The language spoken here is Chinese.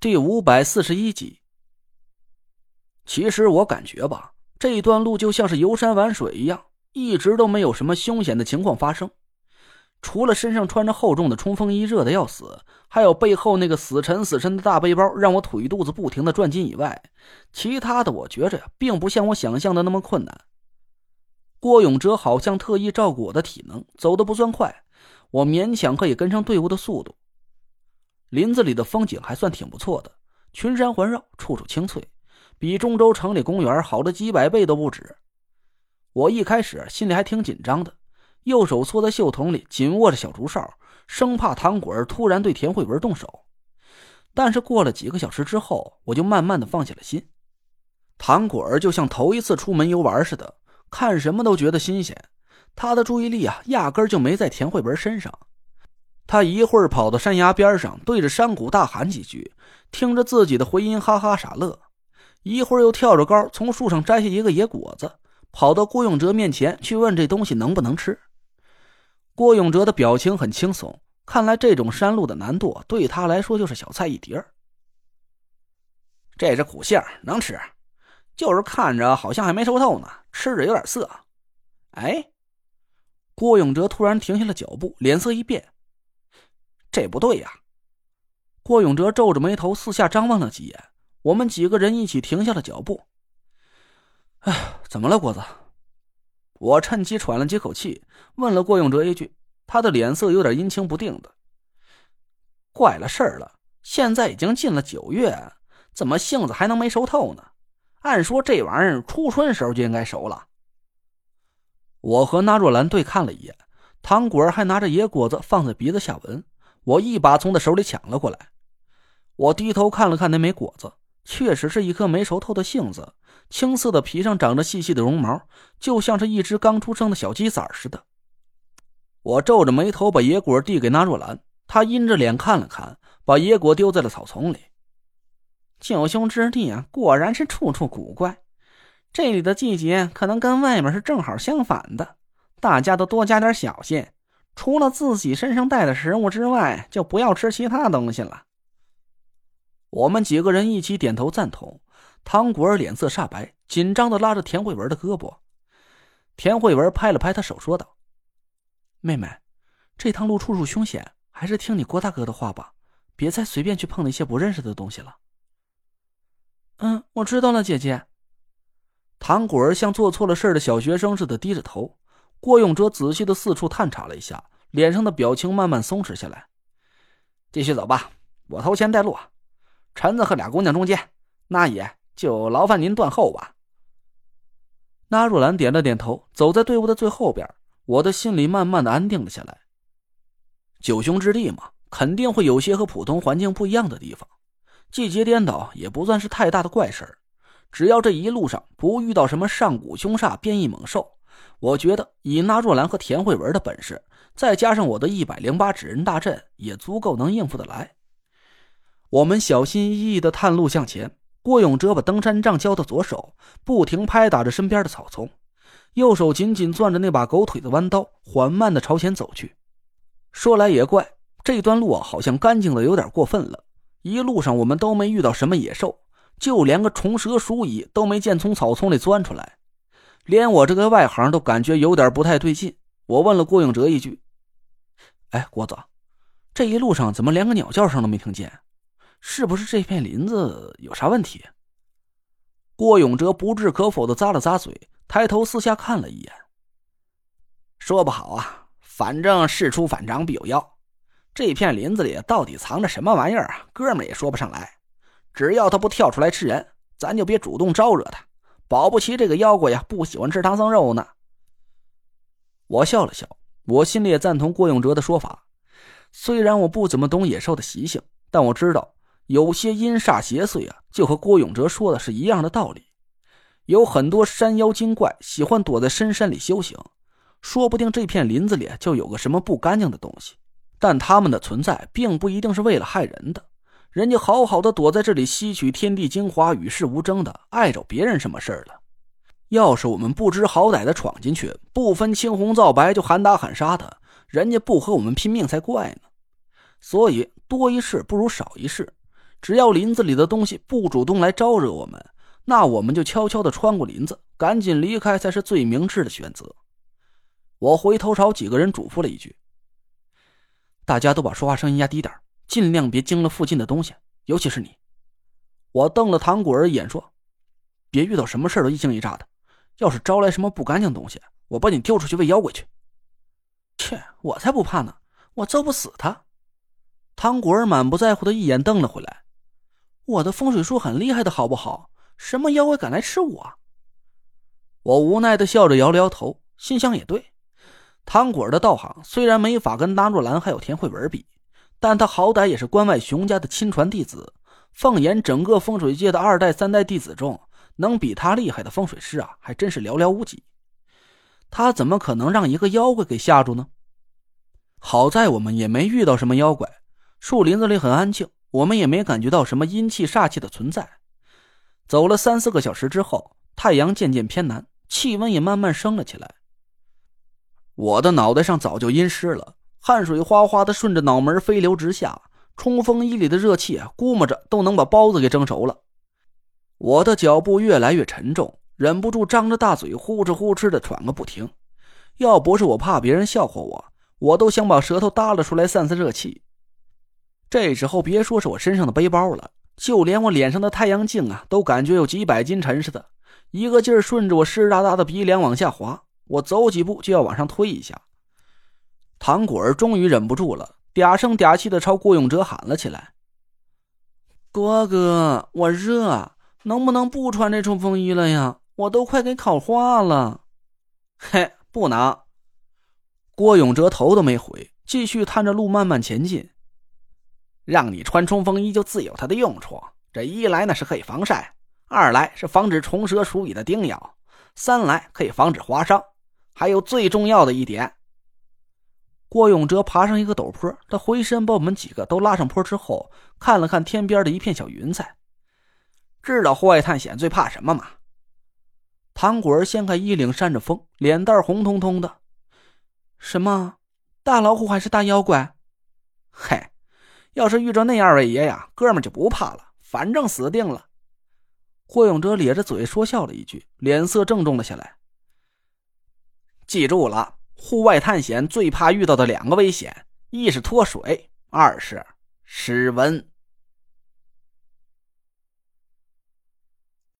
第五百四十一集。其实我感觉吧，这一段路就像是游山玩水一样，一直都没有什么凶险的情况发生。除了身上穿着厚重的冲锋衣热的要死，还有背后那个死沉死沉的大背包让我腿肚子不停的转筋以外，其他的我觉着呀，并不像我想象的那么困难。郭永哲好像特意照顾我的体能，走的不算快，我勉强可以跟上队伍的速度。林子里的风景还算挺不错的，群山环绕，处处青翠，比中州城里公园好了几百倍都不止。我一开始心里还挺紧张的，右手缩在袖筒里，紧握着小竹哨，生怕唐果儿突然对田慧文动手。但是过了几个小时之后，我就慢慢的放下了心。唐果儿就像头一次出门游玩似的，看什么都觉得新鲜，他的注意力啊，压根就没在田慧文身上。他一会儿跑到山崖边上，对着山谷大喊几句，听着自己的回音，哈哈傻乐；一会儿又跳着高，从树上摘下一个野果子，跑到郭永哲面前去问这东西能不能吃。郭永哲的表情很轻松，看来这种山路的难度对他来说就是小菜一碟儿。这是苦杏，能吃，就是看着好像还没熟透呢，吃着有点涩。哎，郭永哲突然停下了脚步，脸色一变。这不对呀！郭永哲皱着眉头，四下张望了几眼。我们几个人一起停下了脚步。哎，怎么了，郭子？我趁机喘了几口气，问了郭永哲一句。他的脸色有点阴晴不定的。怪了事儿了！现在已经进了九月，怎么杏子还能没熟透呢？按说这玩意儿初春时候就应该熟了。我和纳若兰对看了一眼，唐果儿还拿着野果子放在鼻子下闻。我一把从他手里抢了过来，我低头看了看那枚果子，确实是一颗没熟透的杏子，青色的皮上长着细细的绒毛，就像是一只刚出生的小鸡崽似的。我皱着眉头把野果递给纳若兰，她阴着脸看了看，把野果丢在了草丛里。九兄之地啊，果然是处处古怪，这里的季节可能跟外面是正好相反的，大家都多加点小心。除了自己身上带的食物之外，就不要吃其他东西了。我们几个人一起点头赞同。唐果儿脸色煞白，紧张的拉着田慧文的胳膊。田慧文拍了拍他手，说道：“妹妹，这趟路处处凶险，还是听你郭大哥的话吧，别再随便去碰那些不认识的东西了。”“嗯，我知道了，姐姐。”唐果儿像做错了事的小学生似的低着头。郭永哲仔细的四处探查了一下，脸上的表情慢慢松弛下来。继续走吧，我头前带路啊，陈子和俩姑娘中间，那也就劳烦您断后吧。那若兰点了点头，走在队伍的最后边。我的心里慢慢的安定了下来。九兄之地嘛，肯定会有些和普通环境不一样的地方，季节颠倒也不算是太大的怪事只要这一路上不遇到什么上古凶煞、变异猛兽。我觉得以那若兰和田慧文的本事，再加上我的一百零八纸人大阵，也足够能应付得来。我们小心翼翼的探路向前。郭永哲把登山杖交到左手，不停拍打着身边的草丛，右手紧紧攥着那把狗腿子弯刀，缓慢的朝前走去。说来也怪，这段路，好像干净的有点过分了。一路上我们都没遇到什么野兽，就连个虫蛇鼠蚁都没见从草丛里钻出来。连我这个外行都感觉有点不太对劲。我问了郭永哲一句：“哎，郭子，这一路上怎么连个鸟叫声都没听见？是不是这片林子有啥问题？”郭永哲不置可否的咂了咂嘴，抬头四下看了一眼，说不好啊，反正事出反常必有妖。这片林子里到底藏着什么玩意儿啊？哥们也说不上来。只要他不跳出来吃人，咱就别主动招惹他。保不齐这个妖怪呀不喜欢吃唐僧肉呢。我笑了笑，我心里也赞同郭永哲的说法。虽然我不怎么懂野兽的习性，但我知道有些阴煞邪祟啊，就和郭永哲说的是一样的道理。有很多山妖精怪喜欢躲在深山里修行，说不定这片林子里就有个什么不干净的东西。但他们的存在并不一定是为了害人的。人家好好的躲在这里吸取天地精华，与世无争的，碍着别人什么事儿了？要是我们不知好歹的闯进去，不分青红皂白就喊打喊杀的，人家不和我们拼命才怪呢。所以多一事不如少一事，只要林子里的东西不主动来招惹我们，那我们就悄悄的穿过林子，赶紧离开才是最明智的选择。我回头朝几个人嘱咐了一句：“大家都把说话声音压低点，尽量别惊了附近的东西，尤其是你。”我瞪了唐果儿一眼说：“别遇到什么事都一惊一乍的，要是招来什么不干净东西，我把你丢出去喂妖怪去。”切，我才不怕呢，我揍不死他。唐果儿满不在乎的一眼瞪了回来：“我的风水术很厉害的，好不好？什么妖怪敢来吃我？”我无奈的笑着摇了摇头，心想也对。唐果儿的道行虽然没法跟纳若兰还有田慧文比，但他好歹也是关外熊家的亲传弟子。放眼整个风水界的二代、三代弟子中，能比他厉害的风水师啊，还真是寥寥无几。他怎么可能让一个妖怪给吓住呢？好在我们也没遇到什么妖怪，树林子里很安静，我们也没感觉到什么阴气、煞气的存在。走了三四个小时之后，太阳渐渐偏南，气温也慢慢升了起来。我的脑袋上早就阴湿了，汗水哗哗的顺着脑门飞流直下，冲锋衣里的热气啊，估摸着都能把包子给蒸熟了。我的脚步越来越沉重，忍不住张着大嘴呼哧呼哧的喘个不停。要不是我怕别人笑话我，我都想把舌头耷拉出来散散热气。这时候别说是我身上的背包了，就连我脸上的太阳镜啊，都感觉有几百斤沉似的，一个劲儿顺着我湿哒哒的鼻梁往下滑。我走几步就要往上推一下，唐果儿终于忍不住了，嗲声嗲气的朝郭永哲喊了起来：“郭哥，我热，能不能不穿这冲锋衣了呀？我都快给烤化了。”“嘿，不能。”郭永哲头都没回，继续探着路慢慢前进。让你穿冲锋衣就自有它的用处，这一来呢是可以防晒，二来是防止虫蛇鼠蚁的叮咬，三来可以防止划伤。还有最重要的一点，郭永哲爬上一个陡坡，他回身把我们几个都拉上坡之后，看了看天边的一片小云彩，知道户外探险最怕什么吗？唐果儿掀开衣领扇着风，脸蛋红彤彤的。什么？大老虎还是大妖怪？嘿，要是遇着那二位爷呀，哥们就不怕了，反正死定了。郭永哲咧着嘴说笑了一句，脸色郑重了下来。记住了，户外探险最怕遇到的两个危险，一是脱水，二是失温。